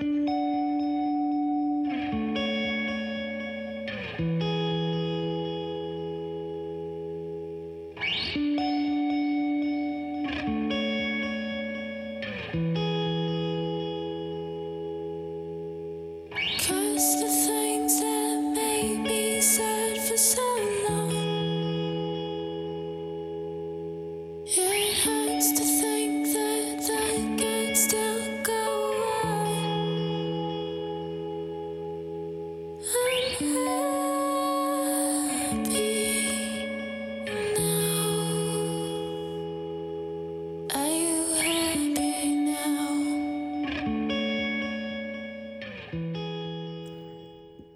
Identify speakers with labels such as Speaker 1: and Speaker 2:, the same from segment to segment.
Speaker 1: Música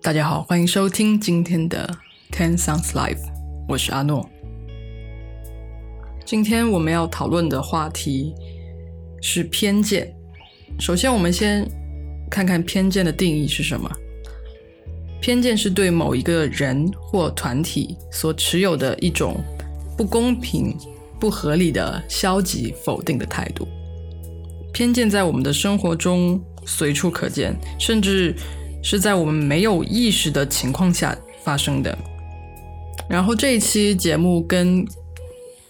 Speaker 1: 大家好，欢迎收听今天的 Ten Sounds Live，我是阿诺。今天我们要讨论的话题是偏见。首先，我们先看看偏见的定义是什么。偏见是对某一个人或团体所持有的一种不公平、不合理的消极否定的态度。偏见在我们的生活中随处可见，甚至。是在我们没有意识的情况下发生的。然后这一期节目跟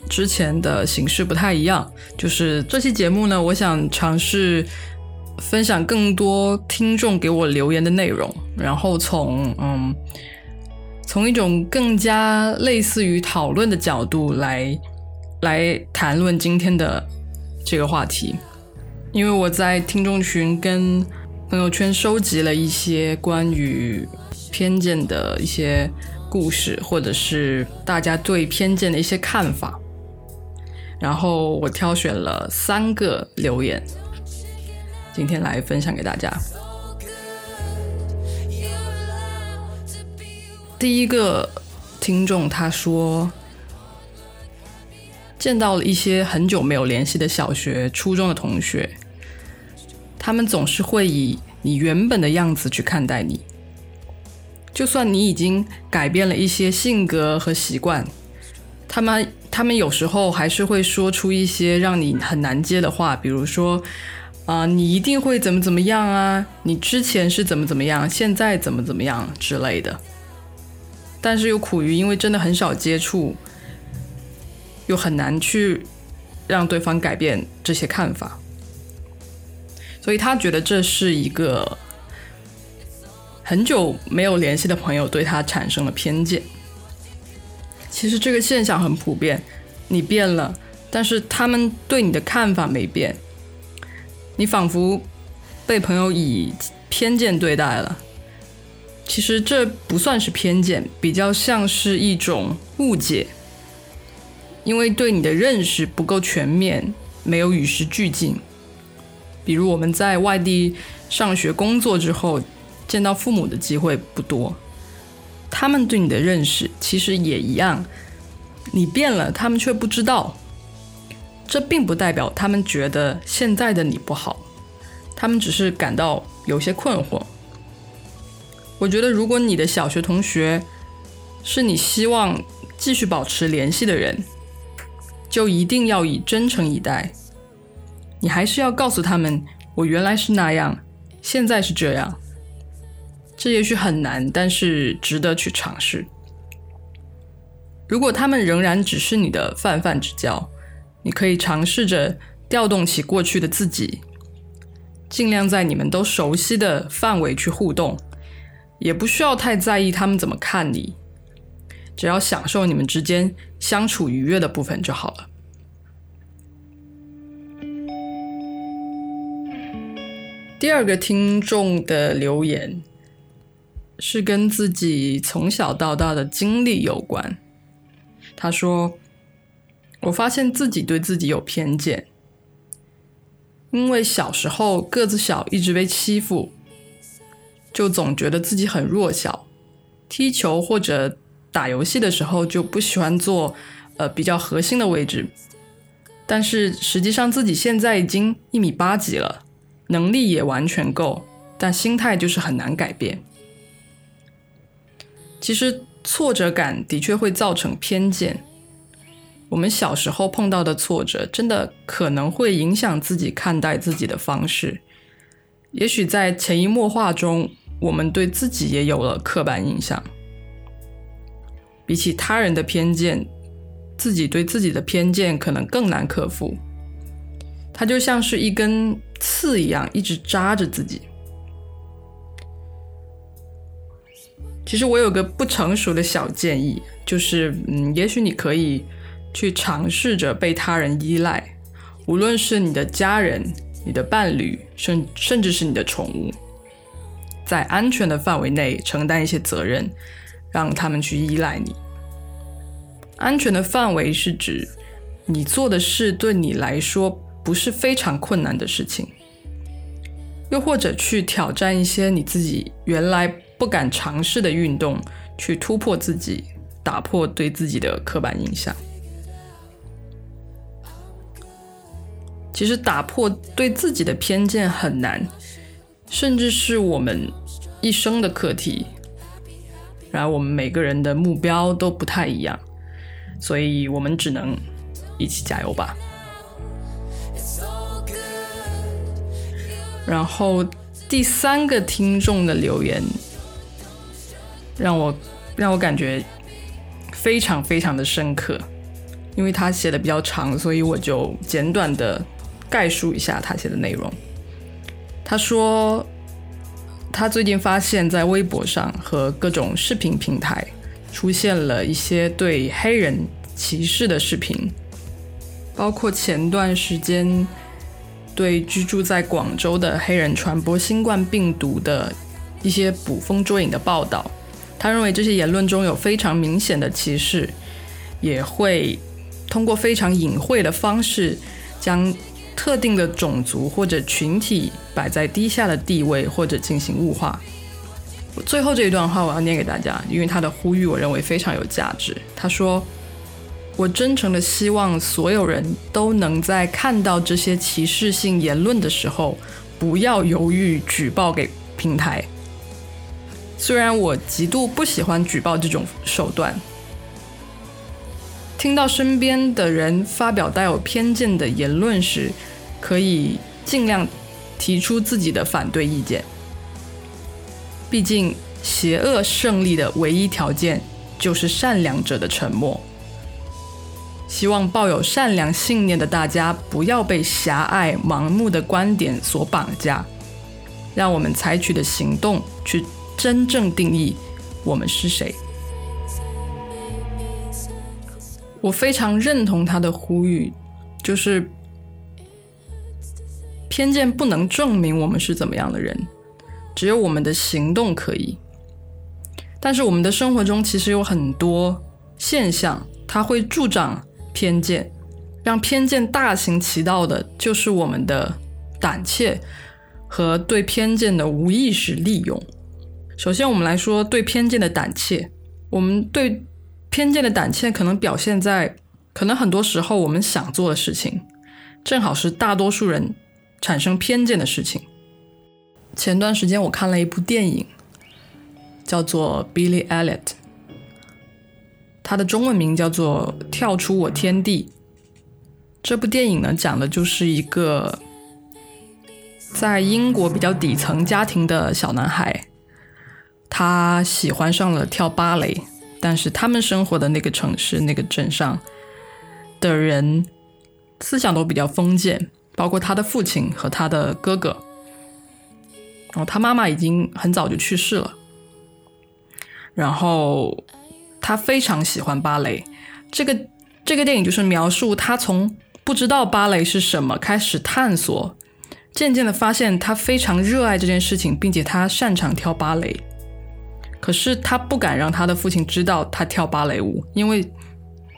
Speaker 1: 之前的形式不太一样，就是这期节目呢，我想尝试分享更多听众给我留言的内容，然后从嗯，从一种更加类似于讨论的角度来来谈论今天的这个话题，因为我在听众群跟。朋友圈收集了一些关于偏见的一些故事，或者是大家对偏见的一些看法，然后我挑选了三个留言，今天来分享给大家。第一个听众他说，见到了一些很久没有联系的小学、初中的同学。他们总是会以你原本的样子去看待你，就算你已经改变了一些性格和习惯，他们他们有时候还是会说出一些让你很难接的话，比如说，啊，你一定会怎么怎么样啊，你之前是怎么怎么样，现在怎么怎么样之类的。但是又苦于因为真的很少接触，又很难去让对方改变这些看法。所以他觉得这是一个很久没有联系的朋友对他产生了偏见。其实这个现象很普遍，你变了，但是他们对你的看法没变，你仿佛被朋友以偏见对待了。其实这不算是偏见，比较像是一种误解，因为对你的认识不够全面，没有与时俱进。比如我们在外地上学、工作之后，见到父母的机会不多，他们对你的认识其实也一样，你变了，他们却不知道。这并不代表他们觉得现在的你不好，他们只是感到有些困惑。我觉得，如果你的小学同学是你希望继续保持联系的人，就一定要以真诚以待。你还是要告诉他们，我原来是那样，现在是这样。这也许很难，但是值得去尝试。如果他们仍然只是你的泛泛之交，你可以尝试着调动起过去的自己，尽量在你们都熟悉的范围去互动，也不需要太在意他们怎么看你，只要享受你们之间相处愉悦的部分就好了。第二个听众的留言是跟自己从小到大的经历有关。他说：“我发现自己对自己有偏见，因为小时候个子小，一直被欺负，就总觉得自己很弱小。踢球或者打游戏的时候，就不喜欢坐呃比较核心的位置。但是实际上自己现在已经一米八几了。”能力也完全够，但心态就是很难改变。其实挫折感的确会造成偏见。我们小时候碰到的挫折，真的可能会影响自己看待自己的方式。也许在潜移默化中，我们对自己也有了刻板印象。比起他人的偏见，自己对自己的偏见可能更难克服。它就像是一根刺一样，一直扎着自己。其实我有个不成熟的小建议，就是嗯，也许你可以去尝试着被他人依赖，无论是你的家人、你的伴侣，甚甚至是你的宠物，在安全的范围内承担一些责任，让他们去依赖你。安全的范围是指你做的事对你来说不是非常困难的事情，又或者去挑战一些你自己原来。不敢尝试的运动，去突破自己，打破对自己的刻板印象。其实打破对自己的偏见很难，甚至是我们一生的课题。然后我们每个人的目标都不太一样，所以我们只能一起加油吧。然后第三个听众的留言。让我让我感觉非常非常的深刻，因为他写的比较长，所以我就简短的概述一下他写的内容。他说，他最近发现，在微博上和各种视频平台出现了一些对黑人歧视的视频，包括前段时间对居住在广州的黑人传播新冠病毒的一些捕风捉影的报道。他认为这些言论中有非常明显的歧视，也会通过非常隐晦的方式将特定的种族或者群体摆在低下的地位，或者进行物化。最后这一段话我要念给大家，因为他的呼吁我认为非常有价值。他说：“我真诚的希望所有人都能在看到这些歧视性言论的时候，不要犹豫举报给平台。”虽然我极度不喜欢举报这种手段，听到身边的人发表带有偏见的言论时，可以尽量提出自己的反对意见。毕竟，邪恶胜利的唯一条件就是善良者的沉默。希望抱有善良信念的大家不要被狭隘、盲目的观点所绑架，让我们采取的行动去。真正定义我们是谁。我非常认同他的呼吁，就是偏见不能证明我们是怎么样的人，只有我们的行动可以。但是我们的生活中其实有很多现象，它会助长偏见，让偏见大行其道的，就是我们的胆怯和对偏见的无意识利用。首先，我们来说对偏见的胆怯。我们对偏见的胆怯，可能表现在，可能很多时候我们想做的事情，正好是大多数人产生偏见的事情。前段时间我看了一部电影，叫做《Billy Elliot》，它的中文名叫做《跳出我天地》。这部电影呢，讲的就是一个在英国比较底层家庭的小男孩。他喜欢上了跳芭蕾，但是他们生活的那个城市、那个镇上的人思想都比较封建，包括他的父亲和他的哥哥。然后他妈妈已经很早就去世了。然后他非常喜欢芭蕾。这个这个电影就是描述他从不知道芭蕾是什么开始探索，渐渐的发现他非常热爱这件事情，并且他擅长跳芭蕾。可是他不敢让他的父亲知道他跳芭蕾舞，因为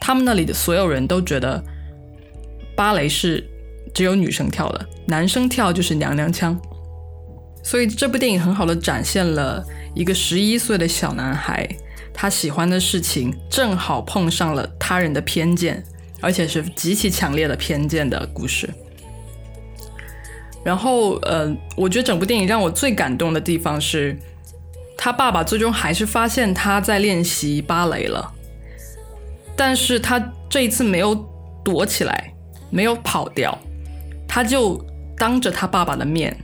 Speaker 1: 他们那里的所有人都觉得芭蕾是只有女生跳的，男生跳就是娘娘腔。所以这部电影很好的展现了一个十一岁的小男孩，他喜欢的事情正好碰上了他人的偏见，而且是极其强烈的偏见的故事。然后，呃，我觉得整部电影让我最感动的地方是。他爸爸最终还是发现他在练习芭蕾了，但是他这一次没有躲起来，没有跑掉，他就当着他爸爸的面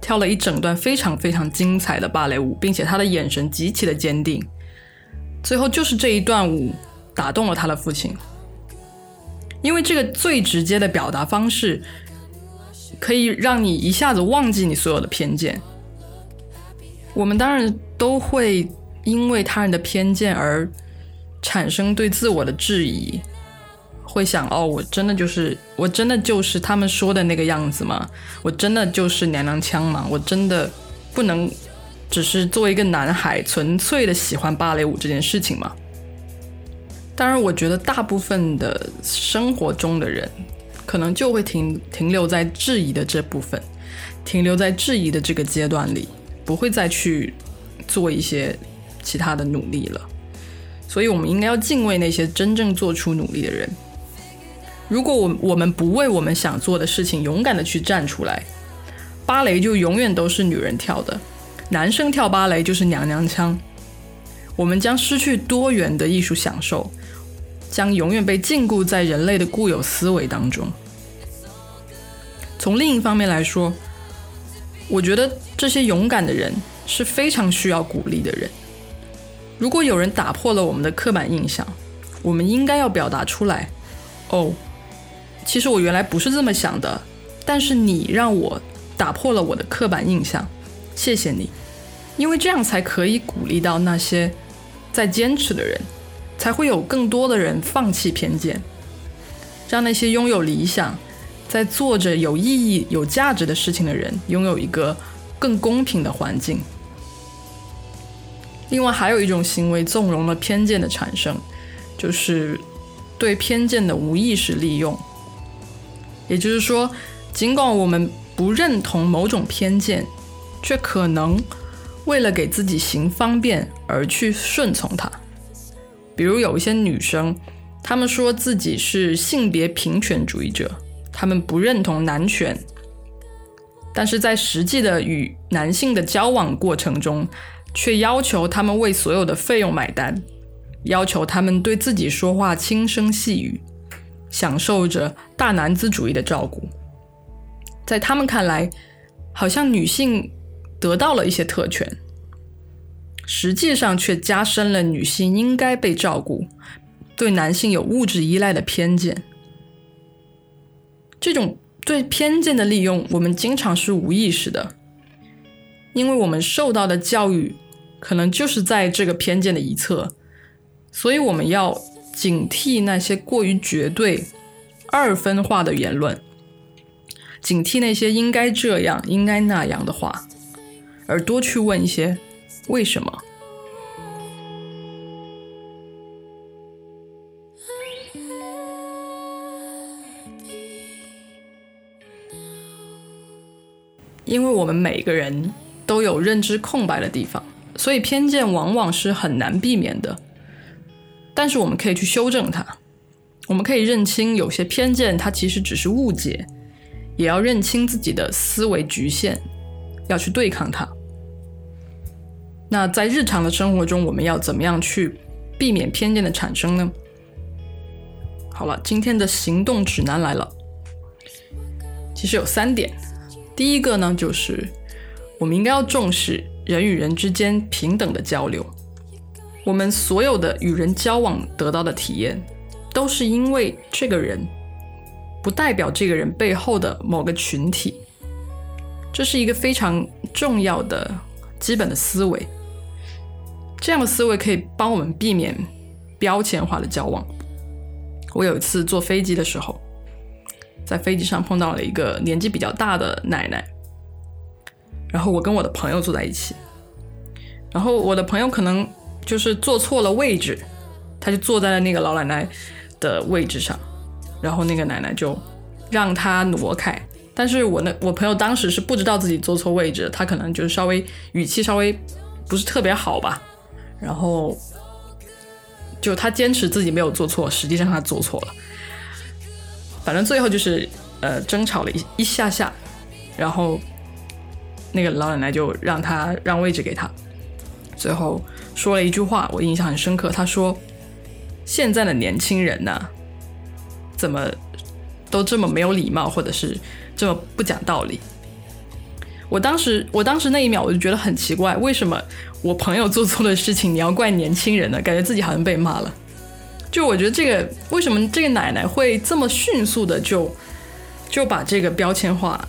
Speaker 1: 跳了一整段非常非常精彩的芭蕾舞，并且他的眼神极其的坚定。最后就是这一段舞打动了他的父亲，因为这个最直接的表达方式，可以让你一下子忘记你所有的偏见。我们当然都会因为他人的偏见而产生对自我的质疑。会想哦，我真的就是我真的就是他们说的那个样子吗？我真的就是娘娘腔吗？我真的不能只是作为一个男孩纯粹的喜欢芭蕾舞这件事情吗？当然，我觉得大部分的生活中的人可能就会停停留在质疑的这部分，停留在质疑的这个阶段里，不会再去做一些其他的努力了。所以，我们应该要敬畏那些真正做出努力的人。如果我我们不为我们想做的事情勇敢的去站出来，芭蕾就永远都是女人跳的，男生跳芭蕾就是娘娘腔，我们将失去多元的艺术享受，将永远被禁锢在人类的固有思维当中。从另一方面来说，我觉得这些勇敢的人是非常需要鼓励的人。如果有人打破了我们的刻板印象，我们应该要表达出来。哦。其实我原来不是这么想的，但是你让我打破了我的刻板印象，谢谢你，因为这样才可以鼓励到那些在坚持的人，才会有更多的人放弃偏见，让那些拥有理想、在做着有意义、有价值的事情的人拥有一个更公平的环境。另外，还有一种行为纵容了偏见的产生，就是对偏见的无意识利用。也就是说，尽管我们不认同某种偏见，却可能为了给自己行方便而去顺从它。比如有一些女生，她们说自己是性别平权主义者，她们不认同男权，但是在实际的与男性的交往过程中，却要求他们为所有的费用买单，要求他们对自己说话轻声细语。享受着大男子主义的照顾，在他们看来，好像女性得到了一些特权，实际上却加深了女性应该被照顾、对男性有物质依赖的偏见。这种对偏见的利用，我们经常是无意识的，因为我们受到的教育可能就是在这个偏见的一侧，所以我们要。警惕那些过于绝对、二分化的言论，警惕那些应该这样、应该那样的话，而多去问一些为什么。因为我们每个人都有认知空白的地方，所以偏见往往是很难避免的。但是我们可以去修正它，我们可以认清有些偏见，它其实只是误解，也要认清自己的思维局限，要去对抗它。那在日常的生活中，我们要怎么样去避免偏见的产生呢？好了，今天的行动指南来了，其实有三点。第一个呢，就是我们应该要重视人与人之间平等的交流。我们所有的与人交往得到的体验，都是因为这个人，不代表这个人背后的某个群体。这是一个非常重要的基本的思维。这样的思维可以帮我们避免标签化的交往。我有一次坐飞机的时候，在飞机上碰到了一个年纪比较大的奶奶，然后我跟我的朋友坐在一起，然后我的朋友可能。就是坐错了位置，他就坐在了那个老奶奶的位置上，然后那个奶奶就让他挪开。但是我那我朋友当时是不知道自己坐错位置，他可能就是稍微语气稍微不是特别好吧，然后就他坚持自己没有做错，实际上他做错了。反正最后就是呃争吵了一一下下，然后那个老奶奶就让他让位置给他，最后。说了一句话，我印象很深刻。他说：“现在的年轻人呢，怎么都这么没有礼貌，或者是这么不讲道理？”我当时，我当时那一秒我就觉得很奇怪，为什么我朋友做错的事情你要怪年轻人呢？感觉自己好像被骂了。就我觉得这个为什么这个奶奶会这么迅速的就就把这个标签化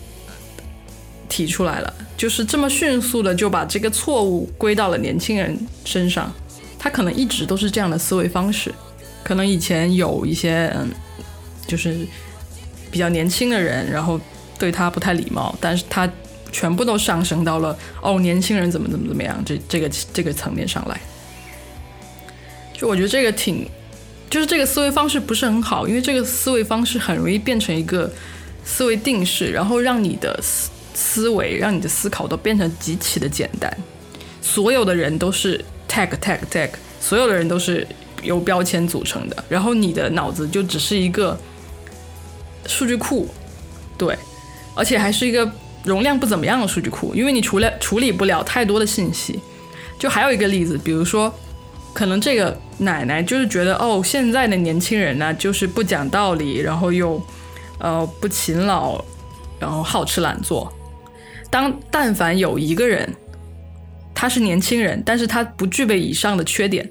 Speaker 1: 提出来了，就是这么迅速的就把这个错误归到了年轻人身上。他可能一直都是这样的思维方式，可能以前有一些嗯，就是比较年轻的人，然后对他不太礼貌，但是他。全部都上升到了哦，年轻人怎么怎么怎么样，这这个这个层面上来，就我觉得这个挺，就是这个思维方式不是很好，因为这个思维方式很容易变成一个思维定式，然后让你的思思维，让你的思考都变成极其的简单，所有的人都是 tag tag tag，所有的人都是由标签组成的，然后你的脑子就只是一个数据库，对，而且还是一个。容量不怎么样的数据库，因为你处理处理不了太多的信息。就还有一个例子，比如说，可能这个奶奶就是觉得，哦，现在的年轻人呢，就是不讲道理，然后又呃不勤劳，然后好吃懒做。当但凡有一个人，他是年轻人，但是他不具备以上的缺点，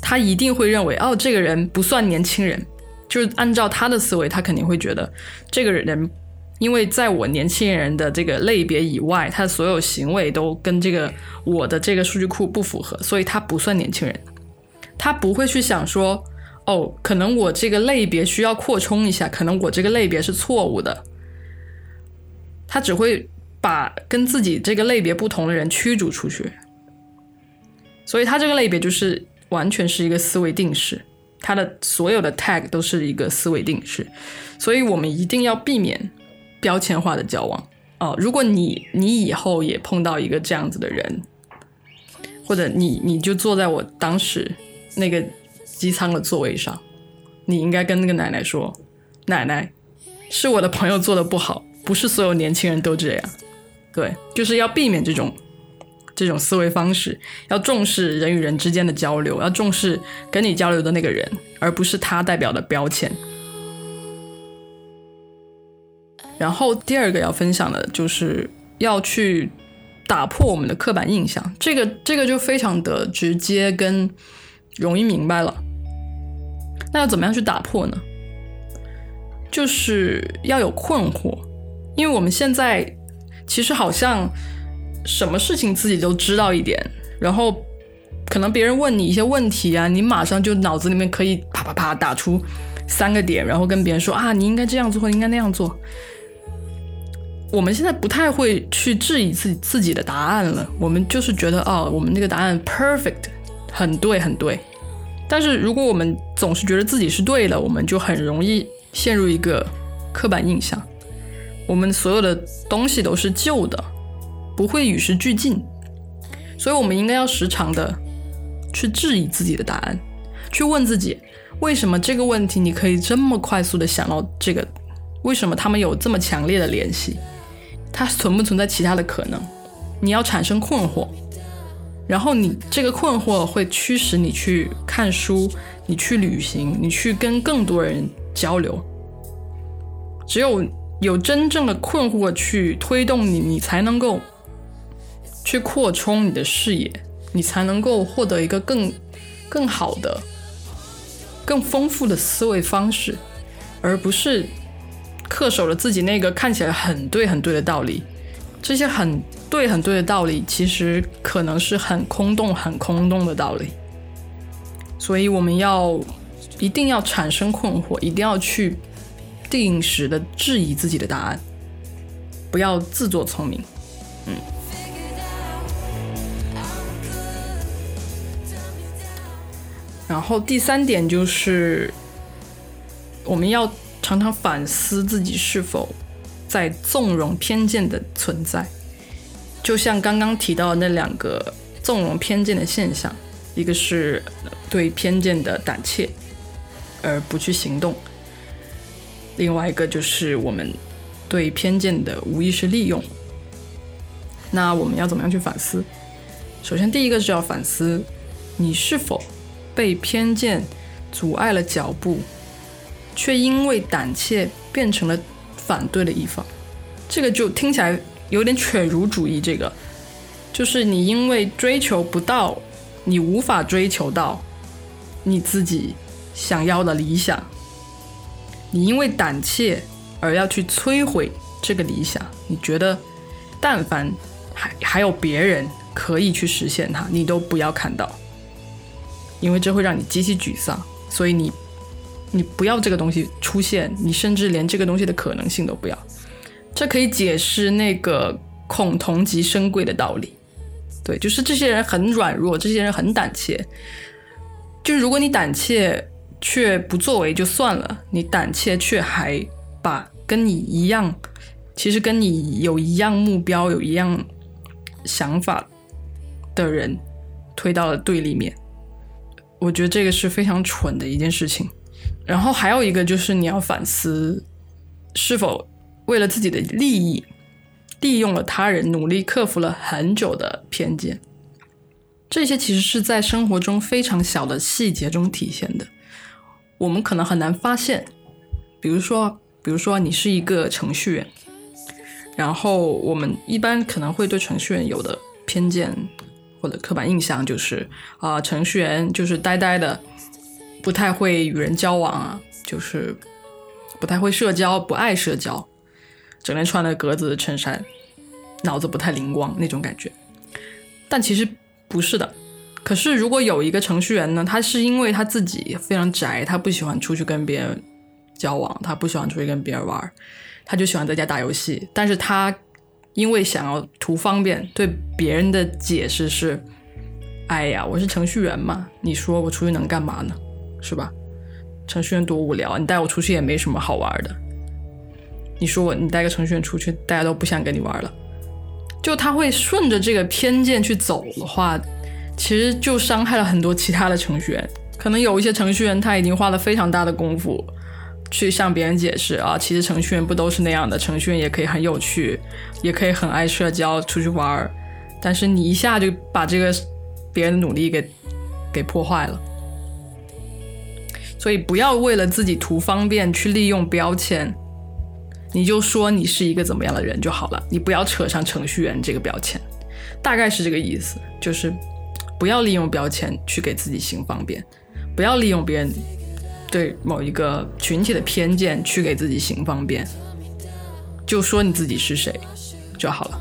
Speaker 1: 他一定会认为，哦，这个人不算年轻人。就是按照他的思维，他肯定会觉得这个人。因为在我年轻人的这个类别以外，他所有行为都跟这个我的这个数据库不符合，所以他不算年轻人。他不会去想说，哦，可能我这个类别需要扩充一下，可能我这个类别是错误的。他只会把跟自己这个类别不同的人驱逐出去。所以他这个类别就是完全是一个思维定式，他的所有的 tag 都是一个思维定式，所以我们一定要避免。标签化的交往哦，如果你你以后也碰到一个这样子的人，或者你你就坐在我当时那个机舱的座位上，你应该跟那个奶奶说：“奶奶，是我的朋友做的不好，不是所有年轻人都这样。”对，就是要避免这种这种思维方式，要重视人与人之间的交流，要重视跟你交流的那个人，而不是他代表的标签。然后第二个要分享的就是要去打破我们的刻板印象，这个这个就非常的直接跟容易明白了。那要怎么样去打破呢？就是要有困惑，因为我们现在其实好像什么事情自己都知道一点，然后可能别人问你一些问题啊，你马上就脑子里面可以啪啪啪打出三个点，然后跟别人说啊，你应该这样做或应该那样做。我们现在不太会去质疑自己自己的答案了，我们就是觉得哦，我们那个答案 perfect，很对很对。但是如果我们总是觉得自己是对的，我们就很容易陷入一个刻板印象。我们所有的东西都是旧的，不会与时俱进。所以，我们应该要时常的去质疑自己的答案，去问自己，为什么这个问题你可以这么快速的想到这个？为什么他们有这么强烈的联系？它存不存在其他的可能？你要产生困惑，然后你这个困惑会驱使你去看书，你去旅行，你去跟更多人交流。只有有真正的困惑去推动你，你才能够去扩充你的视野，你才能够获得一个更更好的、更丰富的思维方式，而不是。恪守了自己那个看起来很对很对的道理，这些很对很对的道理，其实可能是很空洞很空洞的道理。所以我们要一定要产生困惑，一定要去定时的质疑自己的答案，不要自作聪明。嗯。然后第三点就是我们要。常常反思自己是否在纵容偏见的存在，就像刚刚提到的那两个纵容偏见的现象，一个是对偏见的胆怯而不去行动，另外一个就是我们对偏见的无意识利用。那我们要怎么样去反思？首先，第一个是要反思你是否被偏见阻碍了脚步。却因为胆怯变成了反对的一方，这个就听起来有点犬儒主义，这个。就是你因为追求不到，你无法追求到你自己想要的理想，你因为胆怯而要去摧毁这个理想，你觉得但凡还还有别人可以去实现它，你都不要看到，因为这会让你极其沮丧，所以你你不要这个东西出现，你甚至连这个东西的可能性都不要。这可以解释那个恐同即生贵的道理，对，就是这些人很软弱，这些人很胆怯。就是如果你胆怯却不作为就算了，你胆怯却还把跟你一样，其实跟你有一样目标、有一样想法的人推到了对立面，我觉得这个是非常蠢的一件事情。然后还有一个就是你要反思是否。为了自己的利益，利用了他人，努力克服了很久的偏见，这些其实是在生活中非常小的细节中体现的，我们可能很难发现。比如说，比如说你是一个程序员，然后我们一般可能会对程序员有的偏见或者刻板印象就是啊，程序员就是呆呆的，不太会与人交往啊，就是不太会社交，不爱社交。整天穿的格子衬衫，脑子不太灵光那种感觉，但其实不是的。可是如果有一个程序员呢，他是因为他自己非常宅，他不喜欢出去跟别人交往，他不喜欢出去跟别人玩，他就喜欢在家打游戏。但是他因为想要图方便，对别人的解释是：“哎呀，我是程序员嘛，你说我出去能干嘛呢？是吧？程序员多无聊，你带我出去也没什么好玩的。”你说我，你带个程序员出去，大家都不想跟你玩了。就他会顺着这个偏见去走的话，其实就伤害了很多其他的程序员。可能有一些程序员他已经花了非常大的功夫去向别人解释啊，其实程序员不都是那样的，程序员也可以很有趣，也可以很爱社交，出去玩。但是你一下就把这个别人的努力给给破坏了。所以不要为了自己图方便去利用标签。你就说你是一个怎么样的人就好了，你不要扯上程序员这个标签，大概是这个意思，就是不要利用标签去给自己行方便，不要利用别人对某一个群体的偏见去给自己行方便，就说你自己是谁就好了。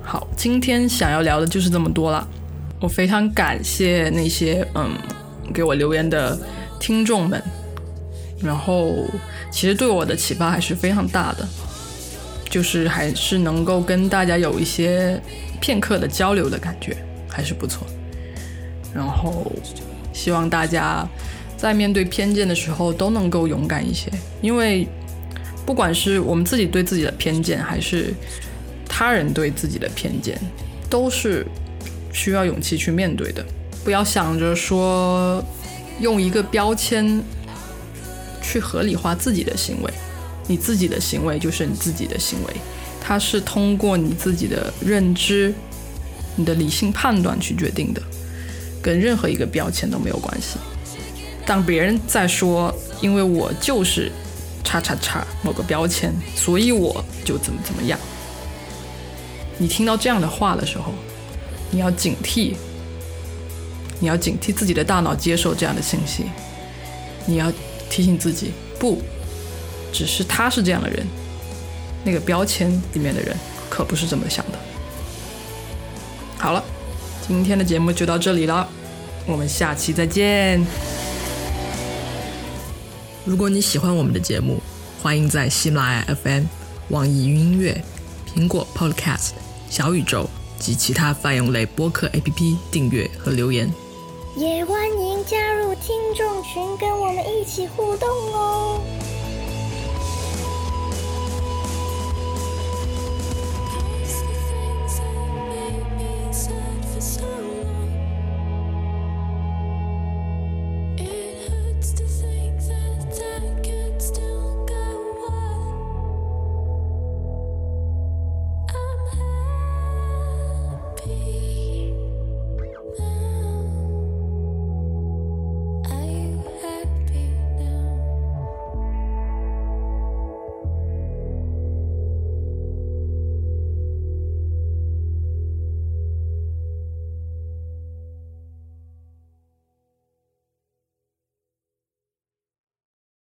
Speaker 1: 好，今天想要聊的就是这么多了，我非常感谢那些嗯给我留言的。听众们，然后其实对我的启发还是非常大的，就是还是能够跟大家有一些片刻的交流的感觉，还是不错。然后希望大家在面对偏见的时候都能够勇敢一些，因为不管是我们自己对自己的偏见，还是他人对自己的偏见，都是需要勇气去面对的。不要想着说。用一个标签去合理化自己的行为，你自己的行为就是你自己的行为，它是通过你自己的认知、你的理性判断去决定的，跟任何一个标签都没有关系。当别人在说“因为我就是叉叉叉某个标签，所以我就怎么怎么样”，你听到这样的话的时候，你要警惕。你要警惕自己的大脑接受这样的信息，你要提醒自己，不只是他是这样的人，那个标签里面的人可不是这么想的。好了，今天的节目就到这里了，我们下期再见。如果你喜欢我们的节目，欢迎在喜马拉雅 FM、网易云音乐、苹果 Podcast、小宇宙及其他泛用类播客 APP 订阅和留言。
Speaker 2: 也欢迎加入听众群，跟我们一起互动哦。